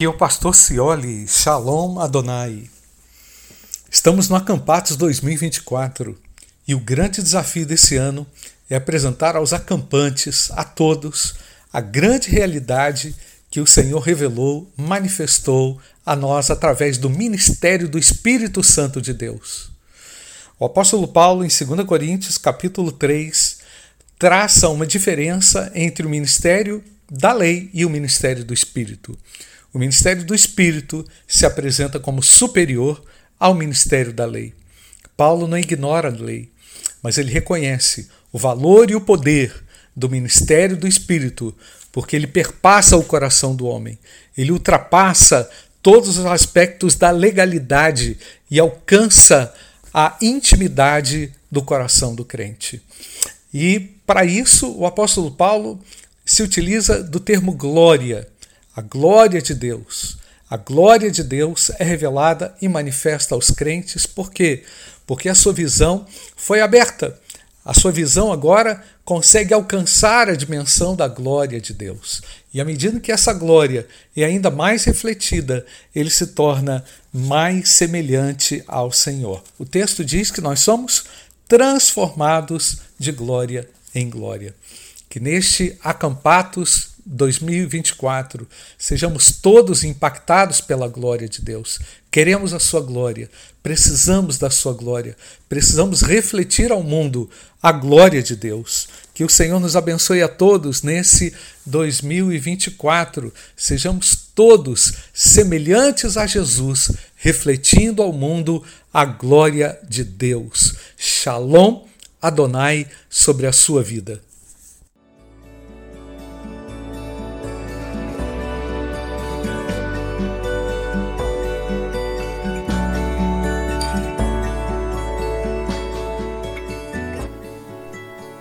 E o pastor Cioli, Shalom Adonai. Estamos no Acampatos 2024 e o grande desafio desse ano é apresentar aos acampantes, a todos, a grande realidade que o Senhor revelou, manifestou a nós através do ministério do Espírito Santo de Deus. O apóstolo Paulo, em 2 Coríntios, capítulo 3, traça uma diferença entre o ministério da lei e o ministério do Espírito. O ministério do Espírito se apresenta como superior ao ministério da lei. Paulo não ignora a lei, mas ele reconhece o valor e o poder do ministério do Espírito, porque ele perpassa o coração do homem, ele ultrapassa todos os aspectos da legalidade e alcança a intimidade do coração do crente. E para isso, o apóstolo Paulo se utiliza do termo glória a glória de Deus. A glória de Deus é revelada e manifesta aos crentes, por quê? Porque a sua visão foi aberta. A sua visão agora consegue alcançar a dimensão da glória de Deus. E à medida que essa glória é ainda mais refletida, ele se torna mais semelhante ao Senhor. O texto diz que nós somos transformados de glória em glória. Que neste acampatos 2024 sejamos todos impactados pela glória de Deus. Queremos a sua glória, precisamos da sua glória, precisamos refletir ao mundo a glória de Deus. Que o Senhor nos abençoe a todos nesse 2024. Sejamos todos semelhantes a Jesus, refletindo ao mundo a glória de Deus. Shalom Adonai sobre a sua vida.